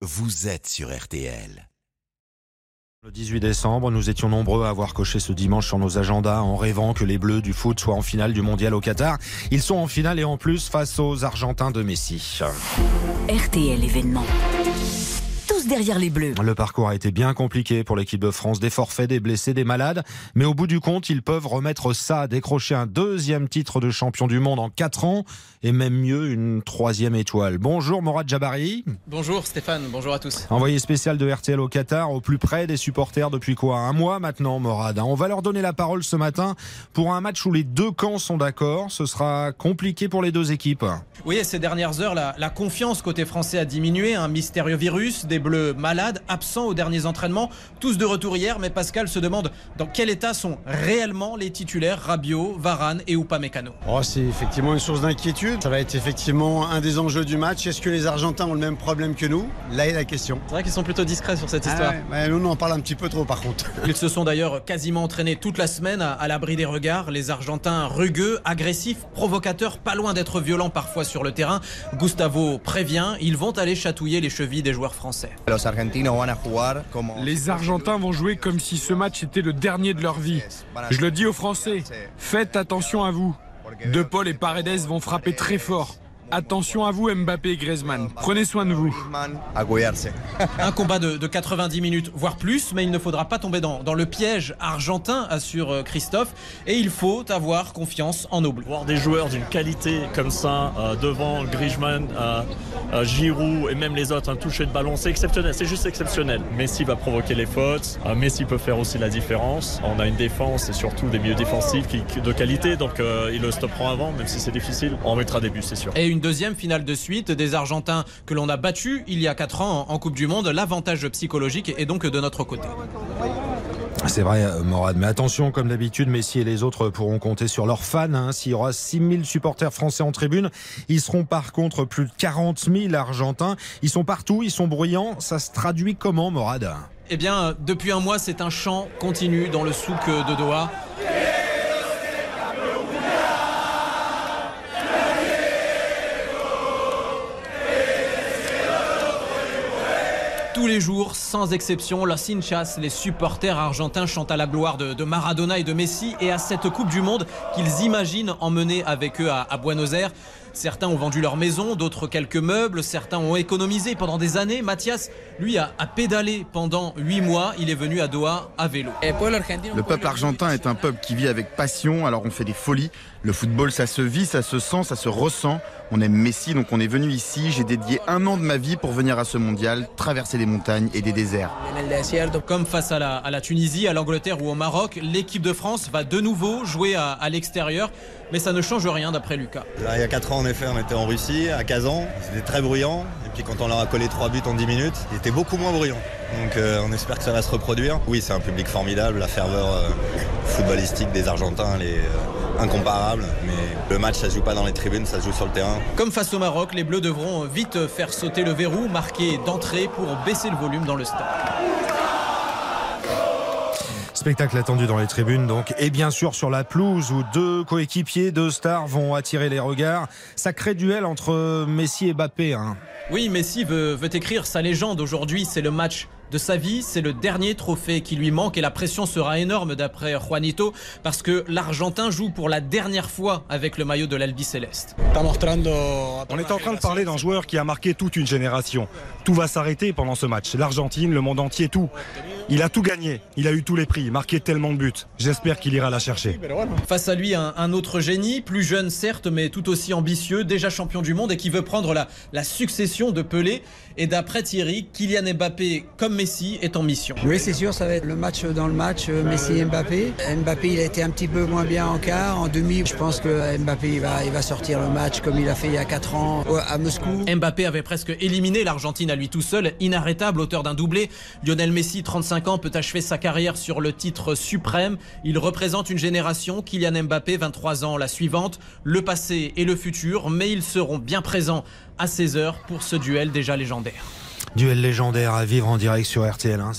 vous êtes sur RTL. Le 18 décembre, nous étions nombreux à avoir coché ce dimanche sur nos agendas en rêvant que les Bleus du foot soient en finale du mondial au Qatar. Ils sont en finale et en plus face aux Argentins de Messi. RTL événement. Derrière les Bleus. Le parcours a été bien compliqué pour l'équipe de France, des forfaits, des blessés, des malades, mais au bout du compte, ils peuvent remettre ça, décrocher un deuxième titre de champion du monde en 4 ans et même mieux une troisième étoile. Bonjour Morad Jabari. Bonjour Stéphane, bonjour à tous. Envoyé spécial de RTL au Qatar, au plus près des supporters depuis quoi Un mois maintenant, Morad. On va leur donner la parole ce matin pour un match où les deux camps sont d'accord. Ce sera compliqué pour les deux équipes. Oui, ces dernières heures, la, la confiance côté français a diminué. Un mystérieux virus, des bleus malades, absents aux derniers entraînements, tous de retour hier. Mais Pascal se demande dans quel état sont réellement les titulaires Rabiot, Varane et Upamecano. Oh, c'est effectivement une source d'inquiétude. Ça va être effectivement un des enjeux du match. Est-ce que les Argentins ont le même problème que nous? Là est la question. C'est vrai qu'ils sont plutôt discrets sur cette histoire. Ah ouais, ouais, nous, on en parle un petit peu trop par contre. Ils se sont d'ailleurs quasiment entraînés toute la semaine à, à l'abri des regards. Les Argentins rugueux, agressifs, provocateurs, pas loin d'être violents parfois sur le terrain. Gustavo prévient, ils vont aller chatouiller les chevilles des joueurs français. Les Argentins vont jouer comme si ce match était le dernier de leur vie. Je le dis aux Français, faites attention à vous. De Paul et Paredes vont frapper très fort. Attention à vous Mbappé et Griezmann. Prenez soin de vous. Un combat de, de 90 minutes, voire plus, mais il ne faudra pas tomber dans, dans le piège argentin, assure euh, Christophe. Et il faut avoir confiance en nos bleus. Voir des joueurs d'une qualité comme ça, euh, devant Griezmann, euh, euh, Giroud et même les autres, un toucher de ballon, c'est exceptionnel, c'est juste exceptionnel. Messi va provoquer les fautes, euh, Messi peut faire aussi la différence. On a une défense et surtout des milieux défensifs qui, de qualité, donc euh, ils le stopperont avant, même si c'est difficile. On mettra des buts, c'est sûr. Et une deuxième finale de suite des Argentins que l'on a battus il y a 4 ans en, en Coupe du Monde. L'avantage psychologique est donc de notre côté. C'est vrai, euh, Morad. Mais attention, comme d'habitude, Messi et les autres pourront compter sur leurs fans. hein. S'il y aura 6000 supporters français en tribune, ils seront par contre plus de 40 000 Argentins. Ils sont partout, ils sont bruyants. Ça se traduit comment, Morad? Eh bien, depuis un mois, c'est un chant continu dans le souk de Doha. Tous les jours, sans exception, los hinchas, les supporters argentins chantent à la gloire de, Maradona et de Messi et à cette Coupe du Monde qu'ils imaginent emmener avec eux à Buenos Aires. Certains ont vendu leur maison, d'autres quelques meubles, certains ont économisé pendant des années. Mathias, lui, a, a pédalé pendant huit mois. Il est venu à Doha à vélo. Le peuple argentin est un peuple qui vit avec passion, alors on fait des folies. Le football, ça se vit, ça se sent, ça se ressent. On aime Messi, donc on est venu ici. J'ai dédié un an de ma vie pour venir à ce mondial, traverser des montagnes et des déserts. Comme face à la, à la Tunisie, à l'Angleterre ou au Maroc, l'équipe de France va de nouveau jouer à, à l'extérieur. Mais ça ne change rien d'après Lucas. Là, il y a 4 ans, on était en Russie, à Kazan. C'était très bruyant. Et puis, quand on leur a collé 3 buts en 10 minutes, il était beaucoup moins bruyant. Donc, euh, on espère que ça va se reproduire. Oui, c'est un public formidable. La ferveur euh, footballistique des Argentins, elle est euh, incomparable. Mais le match, ça se joue pas dans les tribunes, ça se joue sur le terrain. Comme face au Maroc, les Bleus devront vite faire sauter le verrou marqué d'entrée pour baisser le volume dans le stade. Spectacle attendu dans les tribunes, donc, et bien sûr sur la pelouse où deux coéquipiers, deux stars vont attirer les regards. Sacré duel entre Messi et Mbappé. hein. Oui, Messi veut, veut écrire sa légende aujourd'hui. C'est le match de sa vie. C'est le dernier trophée qui lui manque et la pression sera énorme d'après Juanito parce que l'Argentin joue pour la dernière fois avec le maillot de l'Albi Céleste. On est en train de parler d'un joueur qui a marqué toute une génération. Tout va s'arrêter pendant ce match. L'Argentine, le monde entier, tout. Il a tout gagné. Il a eu tous les prix, marqué tellement de buts. J'espère qu'il ira la chercher. Face à lui, un, un autre génie, plus jeune certes, mais tout aussi ambitieux, déjà champion du monde et qui veut prendre la, la succession de Pelé. Et d'après Thierry, Kylian Mbappé, comme Messi, est en mission. Oui, c'est sûr, ça va être le match dans le match, euh, Messi-Mbappé. Mbappé, il a été un petit peu moins bien en quart. En demi, je pense que Mbappé, il va, il va sortir le match comme il a fait il y a 4 ans euh, à Moscou. Mbappé avait presque éliminé l'Argentine à lui tout seul, inarrêtable, auteur d'un doublé. Lionel Messi, 35 ans, peut achever sa carrière sur le titre suprême. Il représente une génération, Kylian Mbappé, 23 ans, la suivante, le passé et le futur, mais ils seront bien présents à 16h pour ce duel déjà légendaire. Duel légendaire à vivre en direct sur RTL. hein.